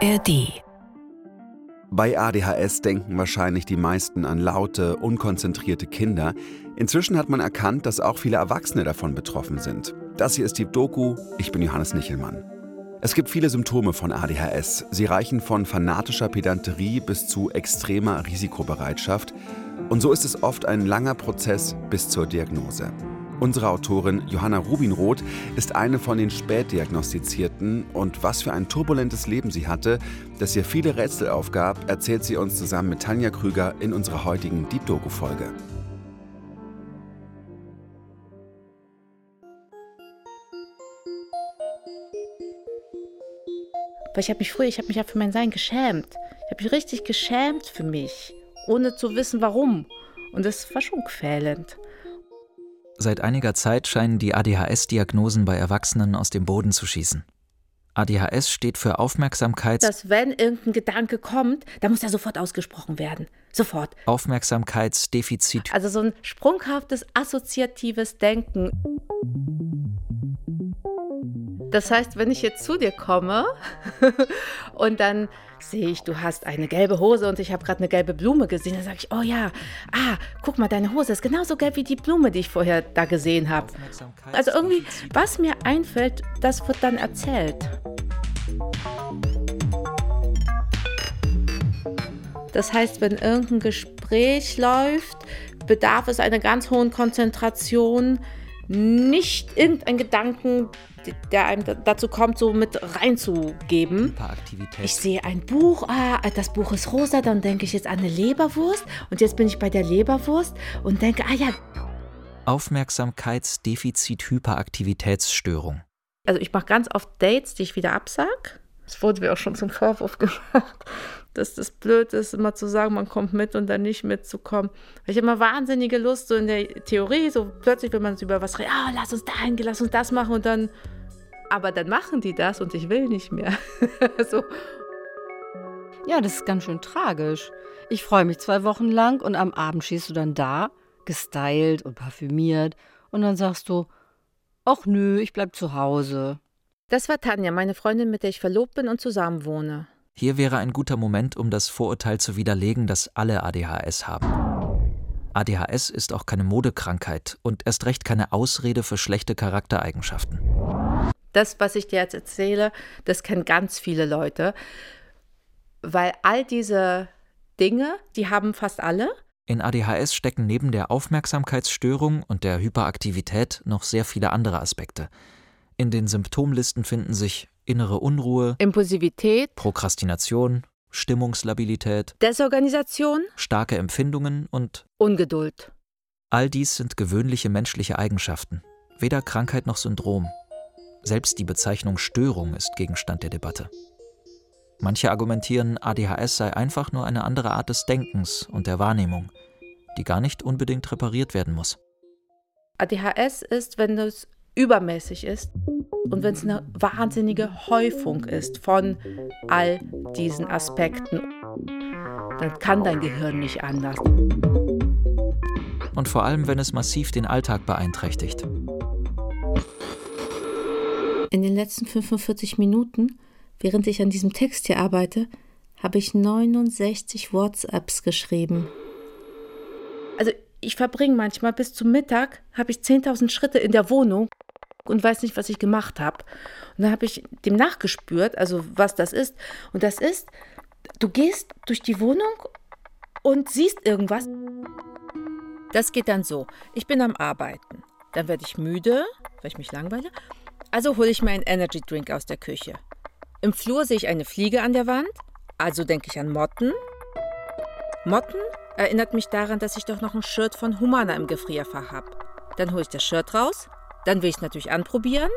ARD bei ADHS denken wahrscheinlich die meisten an laute, unkonzentrierte Kinder. Inzwischen hat man erkannt, dass auch viele Erwachsene davon betroffen sind. Das hier ist die Doku. Ich bin Johannes Nichelmann. Es gibt viele Symptome von ADHS. Sie reichen von fanatischer Pedanterie bis zu extremer Risikobereitschaft. Und so ist es oft ein langer Prozess bis zur Diagnose. Unsere Autorin Johanna Rubinroth ist eine von den Spätdiagnostizierten und was für ein turbulentes Leben sie hatte, das ihr viele Rätsel aufgab, erzählt sie uns zusammen mit Tanja Krüger in unserer heutigen Deep Doku Folge. Weil ich habe mich früher, ich habe mich ja für mein Sein geschämt. Ich habe mich richtig geschämt für mich, ohne zu wissen warum. Und das war schon quälend. Seit einiger Zeit scheinen die ADHS-Diagnosen bei Erwachsenen aus dem Boden zu schießen. ADHS steht für Aufmerksamkeit. Dass wenn irgendein Gedanke kommt, dann muss er sofort ausgesprochen werden. Sofort. Aufmerksamkeitsdefizit. Also so ein sprunghaftes assoziatives Denken. Das heißt, wenn ich jetzt zu dir komme und dann sehe ich, du hast eine gelbe Hose und ich habe gerade eine gelbe Blume gesehen, dann sage ich, oh ja, ah, guck mal, deine Hose ist genauso gelb wie die Blume, die ich vorher da gesehen habe. Also irgendwie, was mir einfällt, das wird dann erzählt. Das heißt, wenn irgendein Gespräch läuft, bedarf es einer ganz hohen Konzentration, nicht irgendein Gedanken, der einem dazu kommt, so mit reinzugeben. Ich sehe ein Buch, ah, das Buch ist rosa, dann denke ich jetzt an eine Leberwurst und jetzt bin ich bei der Leberwurst und denke, ah ja. Aufmerksamkeitsdefizit-Hyperaktivitätsstörung. Also ich mache ganz oft Dates, die ich wieder absag. Das wurde mir auch schon zum Vorwurf gemacht, dass das blöd ist, immer zu sagen, man kommt mit und dann nicht mitzukommen. Ich habe immer wahnsinnige Lust, so in der Theorie, so plötzlich, wenn man über was redet, ah, lass uns dahin gehen, lass uns das machen und dann aber dann machen die das und ich will nicht mehr. so. Ja, das ist ganz schön tragisch. Ich freue mich zwei Wochen lang und am Abend stehst du dann da, gestylt und parfümiert und dann sagst du, ach nö, ich bleib zu Hause. Das war Tanja, meine Freundin, mit der ich verlobt bin und zusammen wohne. Hier wäre ein guter Moment, um das Vorurteil zu widerlegen, dass alle ADHS haben. ADHS ist auch keine Modekrankheit und erst recht keine Ausrede für schlechte Charaktereigenschaften das, was ich dir jetzt erzähle, das kennen ganz viele Leute, weil all diese Dinge, die haben fast alle. In ADHS stecken neben der Aufmerksamkeitsstörung und der Hyperaktivität noch sehr viele andere Aspekte. In den Symptomlisten finden sich innere Unruhe, Impulsivität, Prokrastination, Stimmungslabilität, Desorganisation, starke Empfindungen und Ungeduld. All dies sind gewöhnliche menschliche Eigenschaften, weder Krankheit noch Syndrom. Selbst die Bezeichnung Störung ist Gegenstand der Debatte. Manche argumentieren, ADHS sei einfach nur eine andere Art des Denkens und der Wahrnehmung, die gar nicht unbedingt repariert werden muss. ADHS ist, wenn es übermäßig ist und wenn es eine wahnsinnige Häufung ist von all diesen Aspekten, dann kann dein Gehirn nicht anders. Und vor allem, wenn es massiv den Alltag beeinträchtigt. In den letzten 45 Minuten, während ich an diesem Text hier arbeite, habe ich 69 WhatsApps geschrieben. Also ich verbringe manchmal bis zum Mittag, habe ich 10.000 Schritte in der Wohnung und weiß nicht, was ich gemacht habe. Und dann habe ich dem nachgespürt, also was das ist. Und das ist, du gehst durch die Wohnung und siehst irgendwas. Das geht dann so. Ich bin am Arbeiten. Dann werde ich müde, weil ich mich langweile. Also hole ich mir einen Energy Drink aus der Küche. Im Flur sehe ich eine Fliege an der Wand, also denke ich an Motten. Motten erinnert mich daran, dass ich doch noch ein Shirt von Humana im Gefrierfach habe. Dann hole ich das Shirt raus, dann will ich es natürlich anprobieren.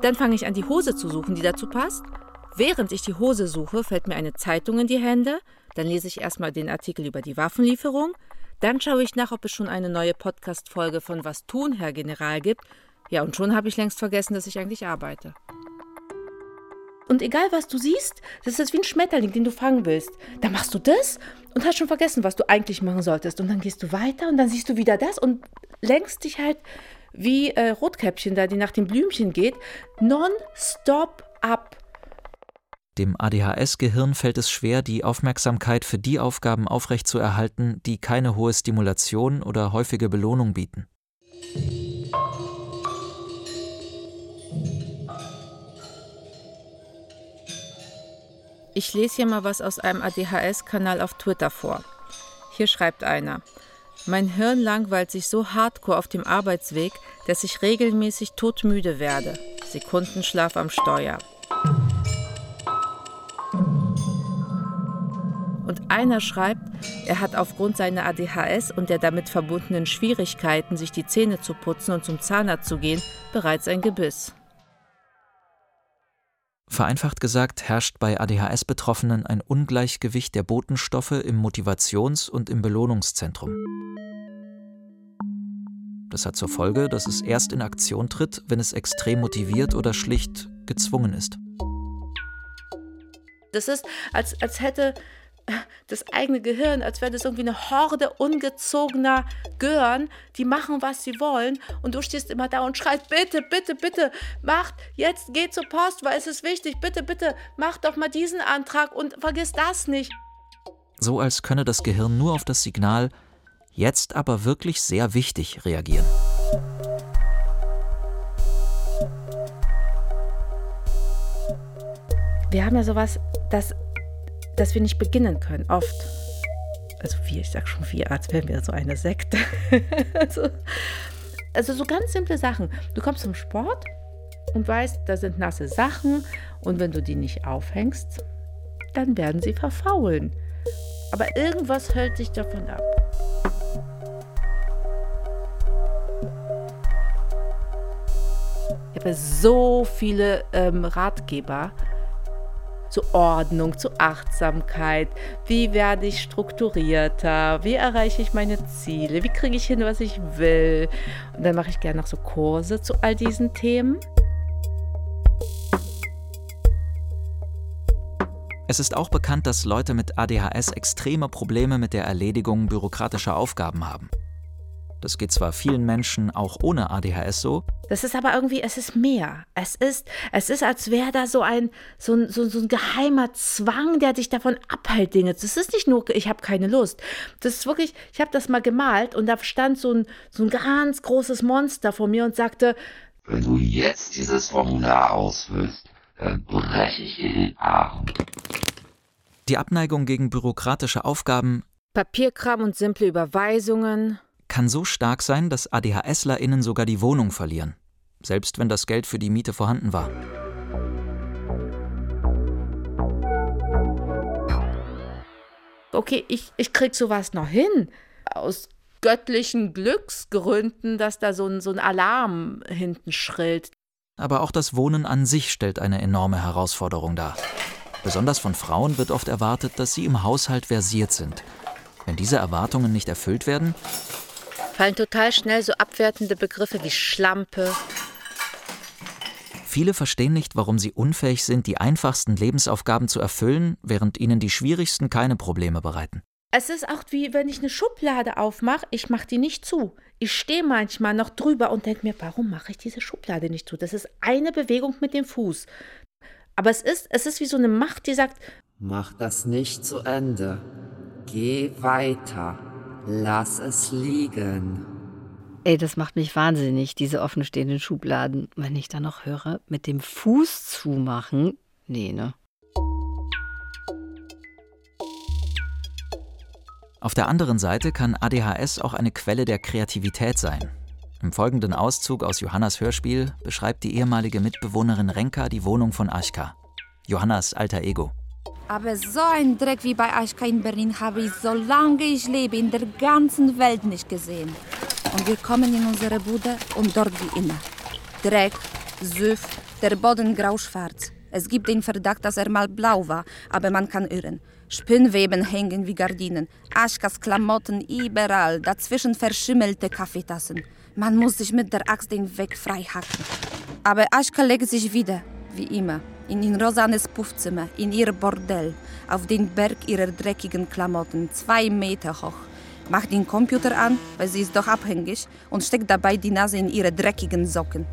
Dann fange ich an, die Hose zu suchen, die dazu passt. Während ich die Hose suche, fällt mir eine Zeitung in die Hände. Dann lese ich erstmal den Artikel über die Waffenlieferung. Dann schaue ich nach, ob es schon eine neue Podcast-Folge von Was tun, Herr General gibt ja, und schon habe ich längst vergessen, dass ich eigentlich arbeite. Und egal was du siehst, das ist wie ein Schmetterling, den du fangen willst. Dann machst du das und hast schon vergessen, was du eigentlich machen solltest. Und dann gehst du weiter und dann siehst du wieder das und lenkst dich halt wie äh, Rotkäppchen da, die nach dem Blümchen geht, non-stop ab. Dem ADHS-Gehirn fällt es schwer, die Aufmerksamkeit für die Aufgaben aufrechtzuerhalten, die keine hohe Stimulation oder häufige Belohnung bieten. Ich lese hier mal was aus einem ADHS-Kanal auf Twitter vor. Hier schreibt einer. Mein Hirn langweilt sich so hardcore auf dem Arbeitsweg, dass ich regelmäßig todmüde werde. Sekundenschlaf am Steuer. Und einer schreibt, er hat aufgrund seiner ADHS und der damit verbundenen Schwierigkeiten, sich die Zähne zu putzen und zum Zahnarzt zu gehen, bereits ein Gebiss. Vereinfacht gesagt herrscht bei ADHS-Betroffenen ein Ungleichgewicht der Botenstoffe im Motivations- und im Belohnungszentrum. Das hat zur Folge, dass es erst in Aktion tritt, wenn es extrem motiviert oder schlicht gezwungen ist. Das ist, als, als hätte das eigene Gehirn, als wäre das irgendwie eine Horde ungezogener Gören, die machen, was sie wollen. Und du stehst immer da und schreist, bitte, bitte, bitte, macht, jetzt geht zur Post, weil es ist wichtig, bitte, bitte, mach doch mal diesen Antrag und vergiss das nicht. So als könne das Gehirn nur auf das Signal, jetzt aber wirklich sehr wichtig, reagieren. Wir haben ja sowas, das dass wir nicht beginnen können, oft. Also wir, ich sag schon wir, als wären wir so eine Sekte. also, also so ganz simple Sachen. Du kommst zum Sport und weißt, da sind nasse Sachen und wenn du die nicht aufhängst, dann werden sie verfaulen. Aber irgendwas hält dich davon ab. Ich habe so viele ähm, Ratgeber zu Ordnung, zu Achtsamkeit. Wie werde ich strukturierter? Wie erreiche ich meine Ziele? Wie kriege ich hin, was ich will? Und dann mache ich gerne noch so Kurse zu all diesen Themen. Es ist auch bekannt, dass Leute mit ADHS extreme Probleme mit der Erledigung bürokratischer Aufgaben haben. Das geht zwar vielen Menschen auch ohne ADHS so. Das ist aber irgendwie, es ist mehr. Es ist, es ist, als wäre da so ein, so ein, so, so ein geheimer Zwang, der dich davon abhält, Dinge. Das ist nicht nur, ich habe keine Lust. Das ist wirklich, ich habe das mal gemalt und da stand so ein, so ein ganz großes Monster vor mir und sagte, wenn du jetzt dieses Formular ausfüllst, dann breche ich dir den Arm. Die Abneigung gegen bürokratische Aufgaben, Papierkram und simple Überweisungen, kann so stark sein, dass ADHSlerInnen sogar die Wohnung verlieren, selbst wenn das Geld für die Miete vorhanden war. Okay, ich, ich krieg sowas noch hin. Aus göttlichen Glücksgründen, dass da so ein, so ein Alarm hinten schrillt. Aber auch das Wohnen an sich stellt eine enorme Herausforderung dar. Besonders von Frauen wird oft erwartet, dass sie im Haushalt versiert sind. Wenn diese Erwartungen nicht erfüllt werden, fallen total schnell so abwertende Begriffe wie Schlampe. Viele verstehen nicht, warum sie unfähig sind, die einfachsten Lebensaufgaben zu erfüllen, während ihnen die schwierigsten keine Probleme bereiten. Es ist auch wie wenn ich eine Schublade aufmache, ich mache die nicht zu. Ich stehe manchmal noch drüber und denke mir, warum mache ich diese Schublade nicht zu? Das ist eine Bewegung mit dem Fuß. Aber es ist, es ist wie so eine Macht, die sagt, mach das nicht zu Ende. Geh weiter. Lass es liegen. Ey, das macht mich wahnsinnig, diese offenstehenden Schubladen. Wenn ich da noch höre, mit dem Fuß zumachen. Nee, ne? Auf der anderen Seite kann ADHS auch eine Quelle der Kreativität sein. Im folgenden Auszug aus Johannas Hörspiel beschreibt die ehemalige Mitbewohnerin Renka die Wohnung von Aschka. Johannas alter Ego. Aber so ein Dreck wie bei Aschka in Berlin habe ich, solange ich lebe, in der ganzen Welt nicht gesehen. Und wir kommen in unsere Bude und dort wie immer. Dreck, Süff, der Boden grauschwarz. Es gibt den Verdacht, dass er mal blau war, aber man kann irren. Spinnweben hängen wie Gardinen, Aschkas Klamotten überall, dazwischen verschimmelte Kaffeetassen. Man muss sich mit der Axt den Weg frei hacken. Aber Aschka legt sich wieder, wie immer in rosanes Puffzimmer, in ihr Bordell, auf den Berg ihrer dreckigen Klamotten, zwei Meter hoch. Macht den Computer an, weil sie ist doch abhängig, und steckt dabei die Nase in ihre dreckigen Socken.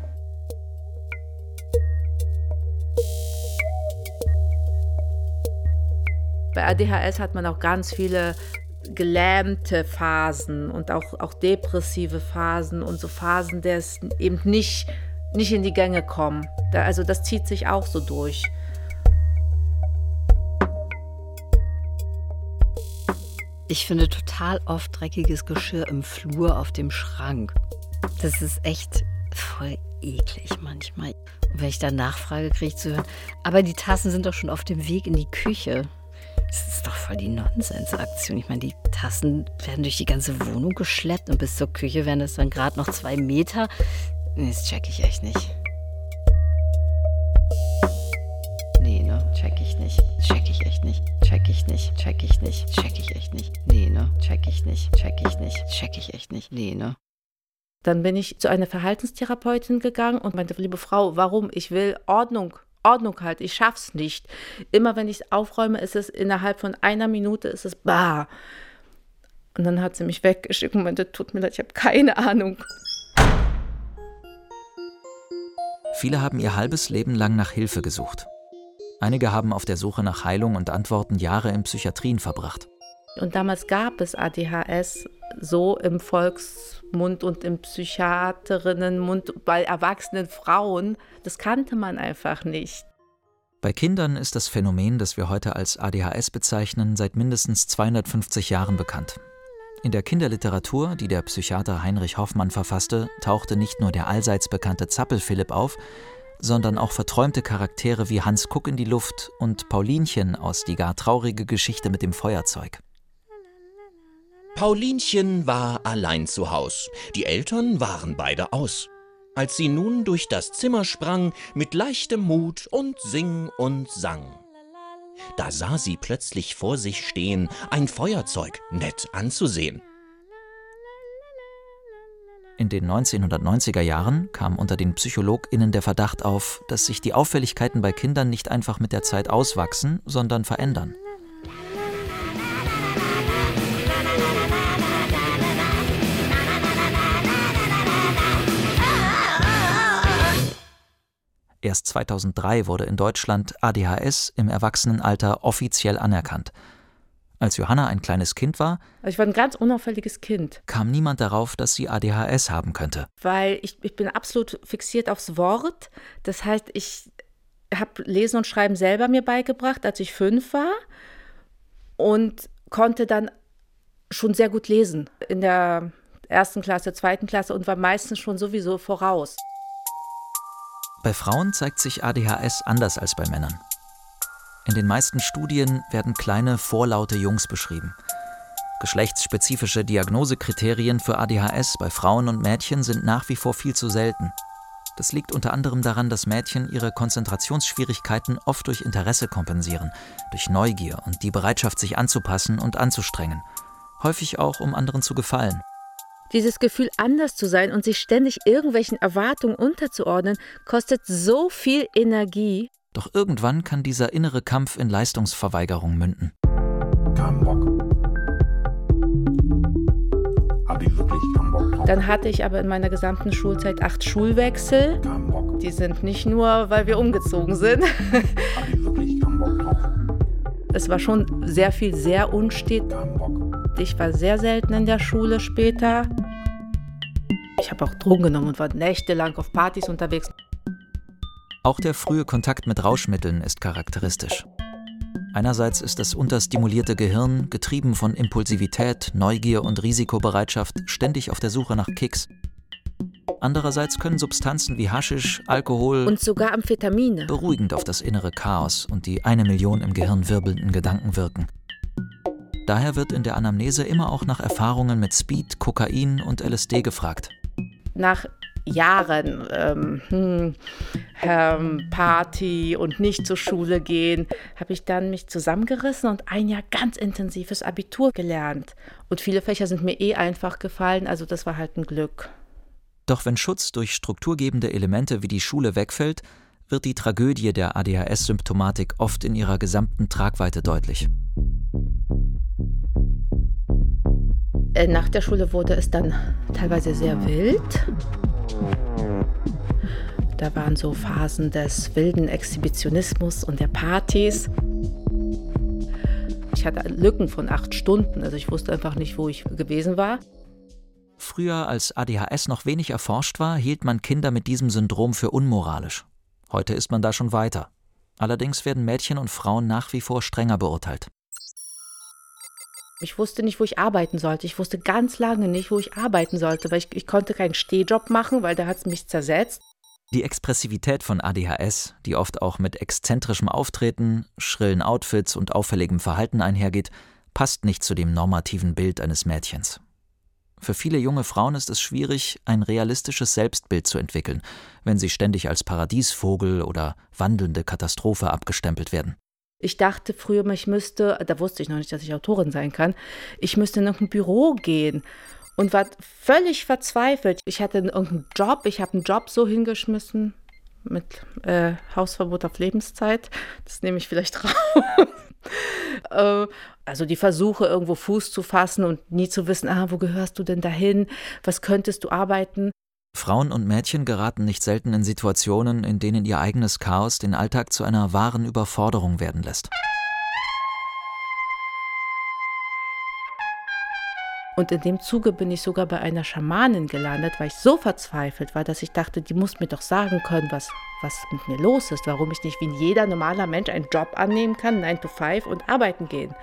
Bei ADHS hat man auch ganz viele gelähmte Phasen und auch, auch depressive Phasen und so Phasen, der es eben nicht, nicht in die Gänge kommen. Da, also das zieht sich auch so durch. Ich finde total oft dreckiges Geschirr im Flur auf dem Schrank. Das ist echt voll eklig manchmal. Und wenn ich dann nachfrage, kriege zu hören, aber die Tassen sind doch schon auf dem Weg in die Küche. Das ist doch voll die Nonsensaktion. Ich meine, die Tassen werden durch die ganze Wohnung geschleppt und bis zur Küche werden es dann gerade noch zwei Meter. Das check ich echt nicht. Nee, ne? Check ich nicht. Check ich echt nicht. Check ich nicht. Check ich nicht. Check ich echt nicht. Nee, ne? Check ich nicht. Check ich nicht. Check ich echt nicht. Nee, ne? Dann bin ich zu einer Verhaltenstherapeutin gegangen und meinte, liebe Frau, warum? Ich will Ordnung. Ordnung halt, ich schaff's nicht. Immer wenn ich es aufräume, ist es innerhalb von einer Minute ist es bah. Und dann hat sie mich weggeschickt und meinte, tut mir leid, ich habe keine Ahnung. Viele haben ihr halbes Leben lang nach Hilfe gesucht. Einige haben auf der Suche nach Heilung und Antworten Jahre in Psychiatrien verbracht. Und damals gab es ADHS so im Volksmund und im Psychiaterinnenmund bei erwachsenen Frauen. Das kannte man einfach nicht. Bei Kindern ist das Phänomen, das wir heute als ADHS bezeichnen, seit mindestens 250 Jahren bekannt. In der Kinderliteratur, die der Psychiater Heinrich Hoffmann verfasste, tauchte nicht nur der allseits bekannte Zappel-Philipp auf, sondern auch verträumte Charaktere wie Hans Kuck in die Luft und Paulinchen aus Die gar traurige Geschichte mit dem Feuerzeug. Paulinchen war allein zu Haus. Die Eltern waren beide aus. Als sie nun durch das Zimmer sprang, mit leichtem Mut und sing und sang. Da sah sie plötzlich vor sich stehen, ein Feuerzeug, nett anzusehen. In den 1990er Jahren kam unter den PsychologInnen der Verdacht auf, dass sich die Auffälligkeiten bei Kindern nicht einfach mit der Zeit auswachsen, sondern verändern. Erst 2003 wurde in Deutschland ADHS im Erwachsenenalter offiziell anerkannt. Als Johanna ein kleines Kind war, also ich war ein ganz unauffälliges Kind, kam niemand darauf, dass sie ADHS haben könnte. Weil ich, ich bin absolut fixiert aufs Wort. Das heißt, ich habe Lesen und Schreiben selber mir beigebracht, als ich fünf war und konnte dann schon sehr gut lesen in der ersten Klasse, zweiten Klasse und war meistens schon sowieso voraus. Bei Frauen zeigt sich ADHS anders als bei Männern. In den meisten Studien werden kleine, vorlaute Jungs beschrieben. Geschlechtsspezifische Diagnosekriterien für ADHS bei Frauen und Mädchen sind nach wie vor viel zu selten. Das liegt unter anderem daran, dass Mädchen ihre Konzentrationsschwierigkeiten oft durch Interesse kompensieren, durch Neugier und die Bereitschaft, sich anzupassen und anzustrengen, häufig auch um anderen zu gefallen. Dieses Gefühl, anders zu sein und sich ständig irgendwelchen Erwartungen unterzuordnen, kostet so viel Energie. Doch irgendwann kann dieser innere Kampf in Leistungsverweigerung münden. Kein Bock. Hab ich wirklich keinen Bock drauf. Dann hatte ich aber in meiner gesamten Schulzeit acht Schulwechsel. Kein Bock. Die sind nicht nur, weil wir umgezogen sind. Hab ich wirklich keinen Bock drauf. Es war schon sehr viel, sehr unstet. Kein Bock. Ich war sehr selten in der Schule später. Ich habe auch Drogen genommen und war nächtelang auf Partys unterwegs. Auch der frühe Kontakt mit Rauschmitteln ist charakteristisch. Einerseits ist das unterstimulierte Gehirn, getrieben von Impulsivität, Neugier und Risikobereitschaft, ständig auf der Suche nach Kicks. Andererseits können Substanzen wie Haschisch, Alkohol und sogar Amphetamine beruhigend auf das innere Chaos und die eine Million im Gehirn wirbelnden Gedanken wirken. Daher wird in der Anamnese immer auch nach Erfahrungen mit Speed, Kokain und LSD gefragt nach Jahren ähm, hm, ähm, Party und nicht zur Schule gehen, habe ich dann mich zusammengerissen und ein Jahr ganz intensives Abitur gelernt. Und viele Fächer sind mir eh einfach gefallen, also das war halt ein Glück. Doch wenn Schutz durch strukturgebende Elemente wie die Schule wegfällt, wird die Tragödie der ADHS-Symptomatik oft in ihrer gesamten Tragweite deutlich. Äh, nach der Schule wurde es dann teilweise sehr wild. Da waren so Phasen des wilden Exhibitionismus und der Partys. Ich hatte Lücken von acht Stunden, also ich wusste einfach nicht, wo ich gewesen war. Früher, als ADHS noch wenig erforscht war, hielt man Kinder mit diesem Syndrom für unmoralisch. Heute ist man da schon weiter. Allerdings werden Mädchen und Frauen nach wie vor strenger beurteilt. Ich wusste nicht, wo ich arbeiten sollte. Ich wusste ganz lange nicht, wo ich arbeiten sollte, weil ich, ich konnte keinen Stehjob machen, weil da hat es mich zersetzt. Die Expressivität von ADHS, die oft auch mit exzentrischem Auftreten, schrillen Outfits und auffälligem Verhalten einhergeht, passt nicht zu dem normativen Bild eines Mädchens. Für viele junge Frauen ist es schwierig, ein realistisches Selbstbild zu entwickeln, wenn sie ständig als Paradiesvogel oder wandelnde Katastrophe abgestempelt werden. Ich dachte früher, ich müsste, da wusste ich noch nicht, dass ich Autorin sein kann, ich müsste in irgendein Büro gehen und war völlig verzweifelt. Ich hatte irgendeinen Job, ich habe einen Job so hingeschmissen mit äh, Hausverbot auf Lebenszeit. Das nehme ich vielleicht raus. äh, also die Versuche, irgendwo Fuß zu fassen und nie zu wissen, ah, wo gehörst du denn dahin? Was könntest du arbeiten? Frauen und Mädchen geraten nicht selten in Situationen, in denen ihr eigenes Chaos den Alltag zu einer wahren Überforderung werden lässt. Und in dem Zuge bin ich sogar bei einer Schamanin gelandet, weil ich so verzweifelt war, dass ich dachte, die muss mir doch sagen können, was, was mit mir los ist, warum ich nicht wie jeder normaler Mensch einen Job annehmen kann, 9 to 5 und arbeiten gehen.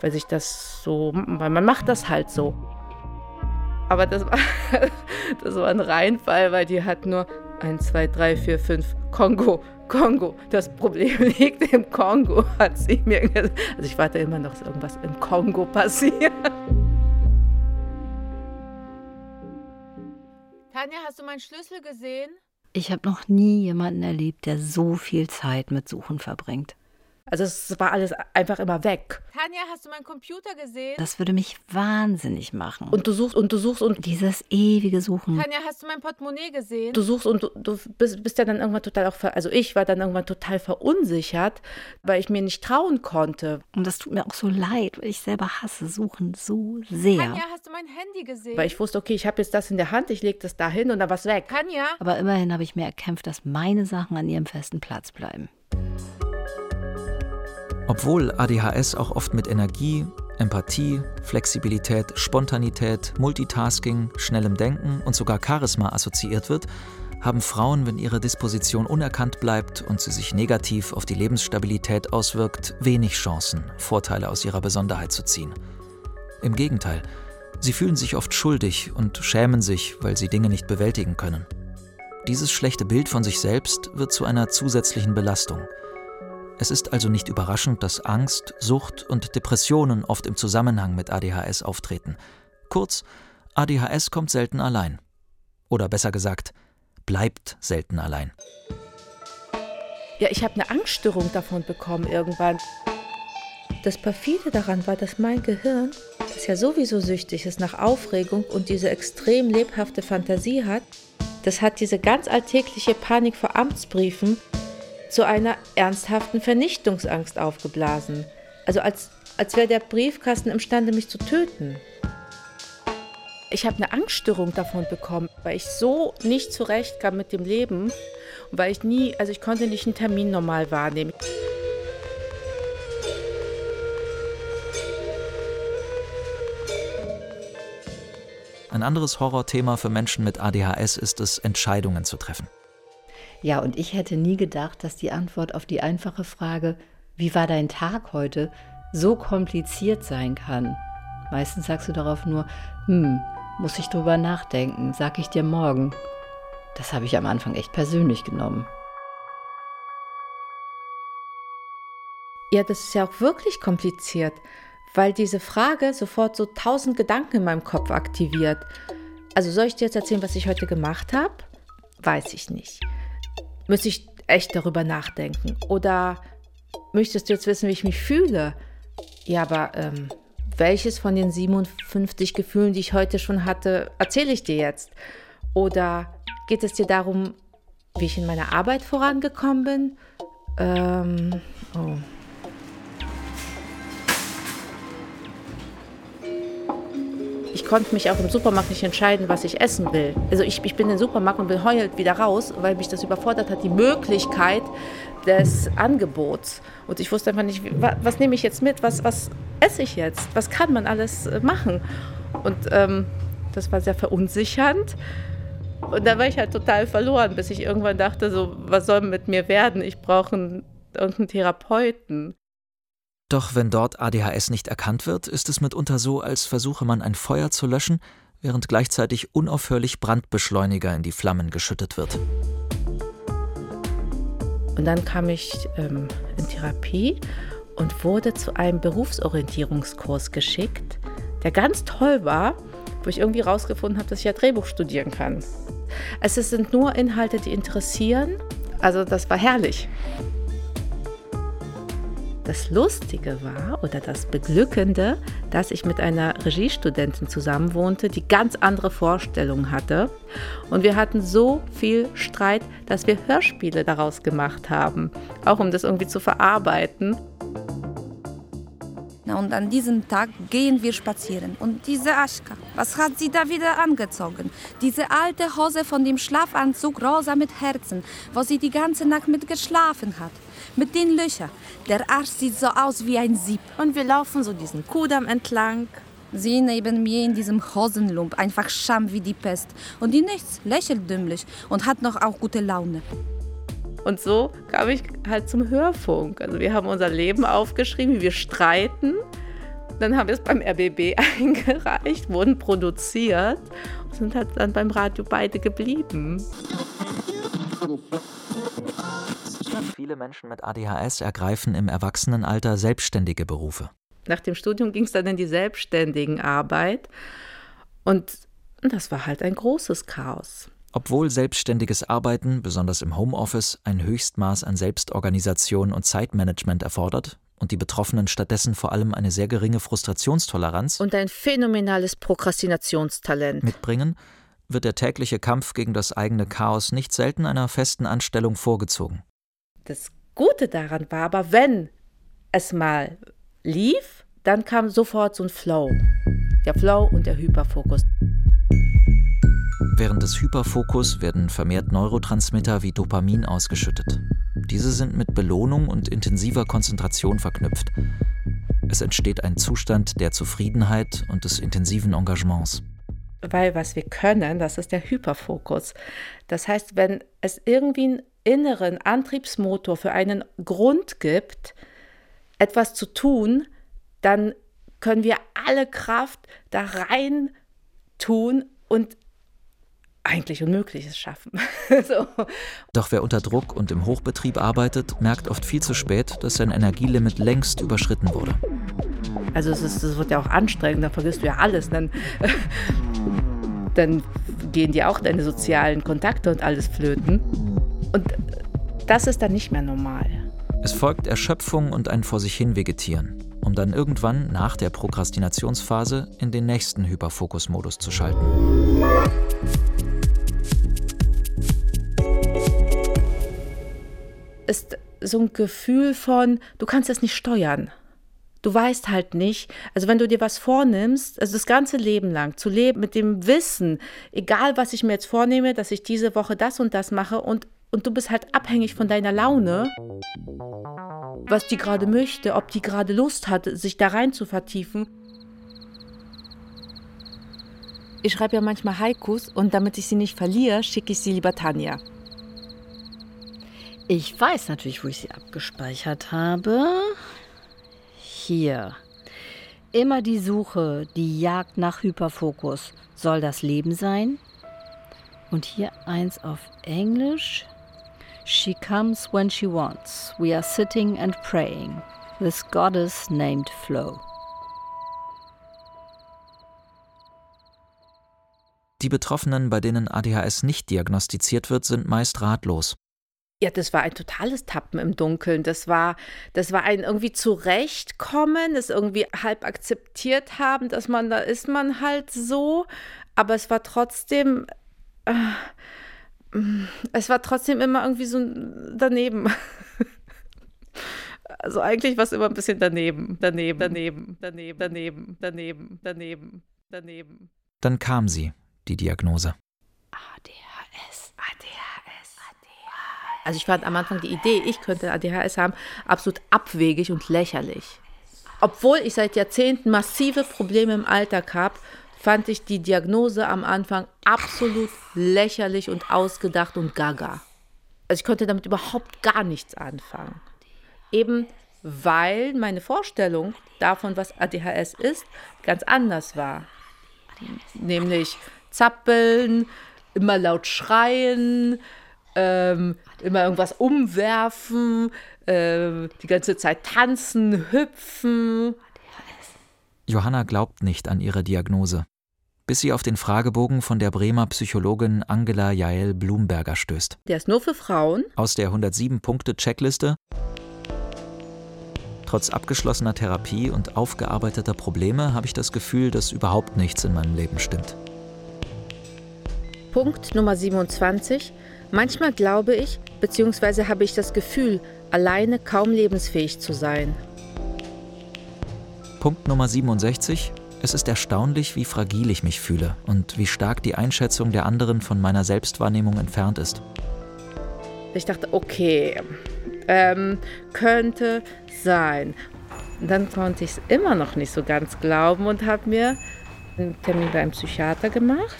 Weil sich das so, weil man macht das halt so. Aber das war, das war ein Reinfall, weil die hat nur 1, 2, 3, 4, 5 Kongo, Kongo. Das Problem liegt im Kongo, hat sie mir gesagt. Also ich warte immer noch, dass irgendwas im Kongo passiert. Tanja, hast du meinen Schlüssel gesehen? Ich habe noch nie jemanden erlebt, der so viel Zeit mit Suchen verbringt. Also es war alles einfach immer weg. Tanja, hast du meinen Computer gesehen? Das würde mich wahnsinnig machen. Und du suchst und du suchst und dieses ewige Suchen. Tanja, hast du mein Portemonnaie gesehen? Du suchst und du, du bist, bist ja dann irgendwann total auch, also ich war dann irgendwann total verunsichert, weil ich mir nicht trauen konnte. Und das tut mir auch so leid, weil ich selber hasse Suchen so sehr. Tanja, hast du mein Handy gesehen? Weil ich wusste, okay, ich habe jetzt das in der Hand, ich lege das da hin und dann was weg. Tanja? Aber immerhin habe ich mir erkämpft, dass meine Sachen an ihrem festen Platz bleiben. Obwohl ADHS auch oft mit Energie, Empathie, Flexibilität, Spontanität, Multitasking, schnellem Denken und sogar Charisma assoziiert wird, haben Frauen, wenn ihre Disposition unerkannt bleibt und sie sich negativ auf die Lebensstabilität auswirkt, wenig Chancen, Vorteile aus ihrer Besonderheit zu ziehen. Im Gegenteil, sie fühlen sich oft schuldig und schämen sich, weil sie Dinge nicht bewältigen können. Dieses schlechte Bild von sich selbst wird zu einer zusätzlichen Belastung – es ist also nicht überraschend, dass Angst, Sucht und Depressionen oft im Zusammenhang mit ADHS auftreten. Kurz, ADHS kommt selten allein. Oder besser gesagt, bleibt selten allein. Ja, ich habe eine Angststörung davon bekommen irgendwann. Das perfide daran war, dass mein Gehirn, das ja sowieso süchtig ist nach Aufregung und diese extrem lebhafte Fantasie hat, das hat diese ganz alltägliche Panik vor Amtsbriefen zu einer ernsthaften Vernichtungsangst aufgeblasen. Also als, als wäre der Briefkasten imstande, mich zu töten. Ich habe eine Angststörung davon bekommen, weil ich so nicht zurechtkam mit dem Leben und weil ich nie, also ich konnte nicht einen Termin normal wahrnehmen. Ein anderes Horrorthema für Menschen mit ADHS ist es, Entscheidungen zu treffen. Ja, und ich hätte nie gedacht, dass die Antwort auf die einfache Frage, wie war dein Tag heute, so kompliziert sein kann. Meistens sagst du darauf nur, hm, muss ich drüber nachdenken, sag ich dir morgen. Das habe ich am Anfang echt persönlich genommen. Ja, das ist ja auch wirklich kompliziert, weil diese Frage sofort so tausend Gedanken in meinem Kopf aktiviert. Also soll ich dir jetzt erzählen, was ich heute gemacht habe? Weiß ich nicht müsste ich echt darüber nachdenken. Oder möchtest du jetzt wissen, wie ich mich fühle? Ja, aber ähm, welches von den 57 Gefühlen, die ich heute schon hatte, erzähle ich dir jetzt? Oder geht es dir darum, wie ich in meiner Arbeit vorangekommen bin? Ähm, oh. Konnte mich auch im Supermarkt nicht entscheiden, was ich essen will. Also ich, ich bin in den Supermarkt und bin heulend wieder raus, weil mich das überfordert hat, die Möglichkeit des Angebots. Und ich wusste einfach nicht, was, was nehme ich jetzt mit, was, was esse ich jetzt, was kann man alles äh, machen. Und ähm, das war sehr verunsichernd. Und da war ich halt total verloren, bis ich irgendwann dachte, so, was soll mit mir werden? Ich brauche einen, irgendeinen Therapeuten. Doch wenn dort ADHS nicht erkannt wird, ist es mitunter so, als versuche man ein Feuer zu löschen, während gleichzeitig unaufhörlich Brandbeschleuniger in die Flammen geschüttet wird. Und dann kam ich ähm, in Therapie und wurde zu einem Berufsorientierungskurs geschickt, der ganz toll war, wo ich irgendwie rausgefunden habe, dass ich ja Drehbuch studieren kann. Es sind nur Inhalte, die interessieren. Also das war herrlich. Das Lustige war oder das Beglückende, dass ich mit einer Regiestudentin zusammenwohnte, die ganz andere Vorstellungen hatte. Und wir hatten so viel Streit, dass wir Hörspiele daraus gemacht haben, auch um das irgendwie zu verarbeiten. Na, und an diesem Tag gehen wir spazieren. Und diese Aschka, was hat sie da wieder angezogen? Diese alte Hose von dem Schlafanzug rosa mit Herzen, wo sie die ganze Nacht mit geschlafen hat. Mit den Löchern. Der Arsch sieht so aus wie ein Sieb. Und wir laufen so diesen Kudamm entlang. Sie neben mir in diesem Hosenlump, einfach Scham wie die Pest. Und die nichts, lächelt dümmlich und hat noch auch gute Laune. Und so kam ich halt zum Hörfunk. Also wir haben unser Leben aufgeschrieben, wie wir streiten. Dann haben wir es beim RBB eingereicht, wurden produziert und sind halt dann beim Radio beide geblieben. Viele Menschen mit ADHS ergreifen im Erwachsenenalter selbstständige Berufe. Nach dem Studium ging es dann in die selbstständigen Arbeit und das war halt ein großes Chaos. Obwohl selbstständiges Arbeiten, besonders im Homeoffice, ein Höchstmaß an Selbstorganisation und Zeitmanagement erfordert und die Betroffenen stattdessen vor allem eine sehr geringe Frustrationstoleranz und ein phänomenales Prokrastinationstalent mitbringen, wird der tägliche Kampf gegen das eigene Chaos nicht selten einer festen Anstellung vorgezogen. Das Gute daran war aber, wenn es mal lief, dann kam sofort so ein Flow. Der Flow und der Hyperfokus. Während des Hyperfokus werden vermehrt Neurotransmitter wie Dopamin ausgeschüttet. Diese sind mit Belohnung und intensiver Konzentration verknüpft. Es entsteht ein Zustand der Zufriedenheit und des intensiven Engagements. Weil was wir können, das ist der Hyperfokus. Das heißt, wenn es irgendwie einen inneren Antriebsmotor für einen Grund gibt, etwas zu tun, dann können wir alle Kraft da rein tun und eigentlich Unmögliches schaffen. so. Doch wer unter Druck und im Hochbetrieb arbeitet, merkt oft viel zu spät, dass sein Energielimit längst überschritten wurde. Also es, ist, es wird ja auch anstrengend, da vergisst du ja alles. Dann, dann gehen dir auch deine sozialen Kontakte und alles flöten. Und das ist dann nicht mehr normal. Es folgt Erschöpfung und ein vor sich hin vegetieren, um dann irgendwann nach der Prokrastinationsphase in den nächsten Hyperfokus-Modus zu schalten. ist so ein Gefühl von, du kannst es nicht steuern. Du weißt halt nicht, also wenn du dir was vornimmst, also das ganze Leben lang zu leben mit dem Wissen, egal was ich mir jetzt vornehme, dass ich diese Woche das und das mache und, und du bist halt abhängig von deiner Laune, was die gerade möchte, ob die gerade Lust hat, sich da rein zu vertiefen. Ich schreibe ja manchmal Haikus und damit ich sie nicht verliere, schicke ich sie lieber Tanja. Ich weiß natürlich, wo ich sie abgespeichert habe. Hier. Immer die Suche, die Jagd nach Hyperfokus. Soll das Leben sein? Und hier eins auf Englisch. She comes when she wants. We are sitting and praying. This goddess named Flo. Die Betroffenen, bei denen ADHS nicht diagnostiziert wird, sind meist ratlos. Ja, das war ein totales Tappen im Dunkeln. Das war, das war ein irgendwie zurechtkommen, es irgendwie halb akzeptiert haben, dass man, da ist man halt so. Aber es war trotzdem, äh, es war trotzdem immer irgendwie so daneben. Also eigentlich war es immer ein bisschen daneben, daneben, daneben, daneben, daneben, daneben, daneben, daneben. Dann kam sie, die Diagnose. ADHS, ADHS, ADHS. Also ich fand am Anfang die Idee, ich könnte ADHS haben, absolut abwegig und lächerlich. Obwohl ich seit Jahrzehnten massive Probleme im Alltag habe, fand ich die Diagnose am Anfang absolut lächerlich und ausgedacht und gaga. Also ich konnte damit überhaupt gar nichts anfangen. Eben weil meine Vorstellung davon, was ADHS ist, ganz anders war. Nämlich zappeln, immer laut schreien, ähm, immer irgendwas umwerfen, äh, die ganze Zeit tanzen, hüpfen. Johanna glaubt nicht an ihre Diagnose, bis sie auf den Fragebogen von der Bremer Psychologin Angela Jael Blumberger stößt. Der ist nur für Frauen. Aus der 107-Punkte-Checkliste Trotz abgeschlossener Therapie und aufgearbeiteter Probleme habe ich das Gefühl, dass überhaupt nichts in meinem Leben stimmt. Punkt Nummer 27. Manchmal glaube ich, beziehungsweise habe ich das Gefühl, alleine kaum lebensfähig zu sein. Punkt Nummer 67. Es ist erstaunlich, wie fragil ich mich fühle und wie stark die Einschätzung der anderen von meiner Selbstwahrnehmung entfernt ist. Ich dachte, okay, ähm, könnte sein. Und dann konnte ich es immer noch nicht so ganz glauben und habe mir einen Termin beim Psychiater gemacht.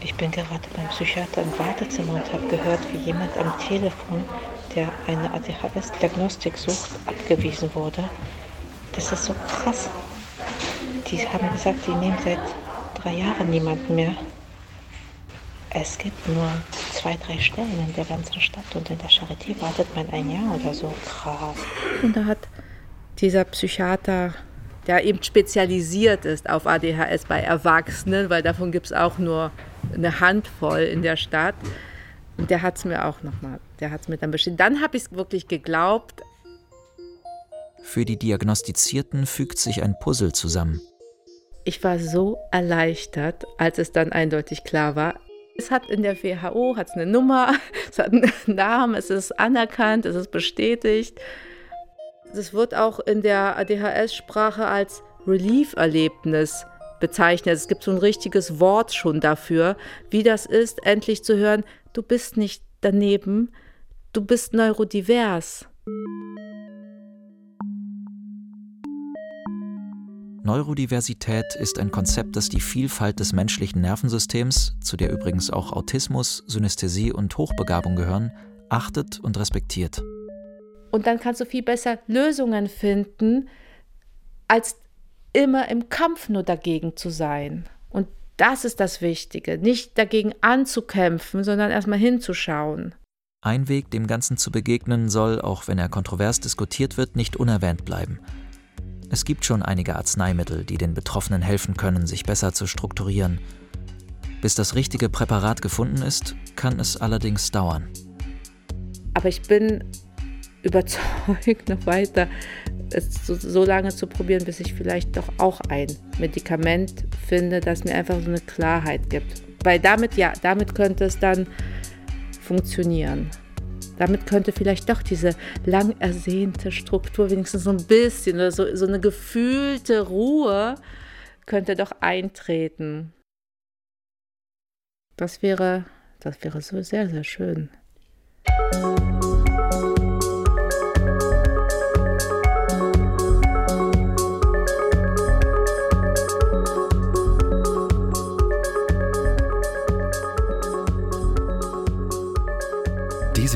Ich bin gerade beim Psychiater im Wartezimmer und habe gehört, wie jemand am Telefon, der eine ADHS-Diagnostik sucht, abgewiesen wurde. Das ist so krass. Die haben gesagt, die nehmen seit drei Jahren niemanden mehr. Es gibt nur zwei, drei Stellen in der ganzen Stadt und in der Charité wartet man ein Jahr oder so. Krass. Und da hat dieser Psychiater, der eben spezialisiert ist auf ADHS bei Erwachsenen, weil davon gibt es auch nur eine Handvoll in der Stadt. Und der hat es mir auch nochmal, der hat es mir dann bestätigt. Dann habe ich es wirklich geglaubt. Für die Diagnostizierten fügt sich ein Puzzle zusammen. Ich war so erleichtert, als es dann eindeutig klar war, es hat in der WHO hat's eine Nummer, es hat einen Namen, es ist anerkannt, es ist bestätigt. Es wird auch in der ADHS-Sprache als Relief-Erlebnis bezeichnet. Es gibt so ein richtiges Wort schon dafür, wie das ist, endlich zu hören, du bist nicht daneben, du bist neurodivers. Neurodiversität ist ein Konzept, das die Vielfalt des menschlichen Nervensystems, zu der übrigens auch Autismus, Synästhesie und Hochbegabung gehören, achtet und respektiert. Und dann kannst du viel besser Lösungen finden, als immer im Kampf nur dagegen zu sein. Und das ist das Wichtige, nicht dagegen anzukämpfen, sondern erstmal hinzuschauen. Ein Weg, dem Ganzen zu begegnen, soll, auch wenn er kontrovers diskutiert wird, nicht unerwähnt bleiben. Es gibt schon einige Arzneimittel, die den Betroffenen helfen können, sich besser zu strukturieren. Bis das richtige Präparat gefunden ist, kann es allerdings dauern. Aber ich bin überzeugt, noch weiter es so, so, lange zu probieren, bis ich vielleicht doch auch ein Medikament finde, das mir einfach so eine Klarheit gibt. Weil damit, ja, damit könnte es dann funktionieren. Damit könnte vielleicht doch diese lang ersehnte Struktur wenigstens so ein bisschen oder so, so eine gefühlte Ruhe könnte doch eintreten. Das wäre, das wäre so sehr, sehr schön.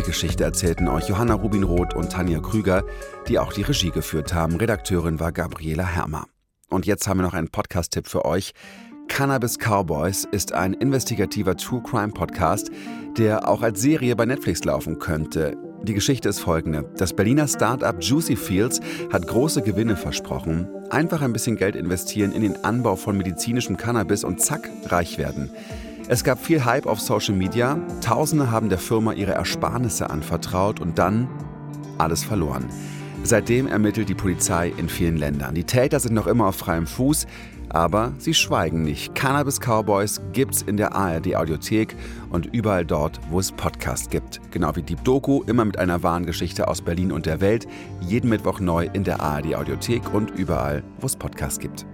Geschichte erzählten euch Johanna Rubinroth und Tanja Krüger, die auch die Regie geführt haben. Redakteurin war Gabriela Hermer. Und jetzt haben wir noch einen Podcast-Tipp für euch. Cannabis Cowboys ist ein investigativer True Crime Podcast, der auch als Serie bei Netflix laufen könnte. Die Geschichte ist folgende. Das Berliner Startup Juicy Fields hat große Gewinne versprochen. Einfach ein bisschen Geld investieren in den Anbau von medizinischem Cannabis und zack, reich werden. Es gab viel Hype auf Social Media. Tausende haben der Firma ihre Ersparnisse anvertraut und dann alles verloren. Seitdem ermittelt die Polizei in vielen Ländern. Die Täter sind noch immer auf freiem Fuß, aber sie schweigen nicht. Cannabis Cowboys gibt's in der ARD Audiothek und überall dort, wo es Podcasts gibt. Genau wie Deep Doku, immer mit einer wahren Geschichte aus Berlin und der Welt. Jeden Mittwoch neu in der ARD Audiothek und überall, wo es Podcasts gibt.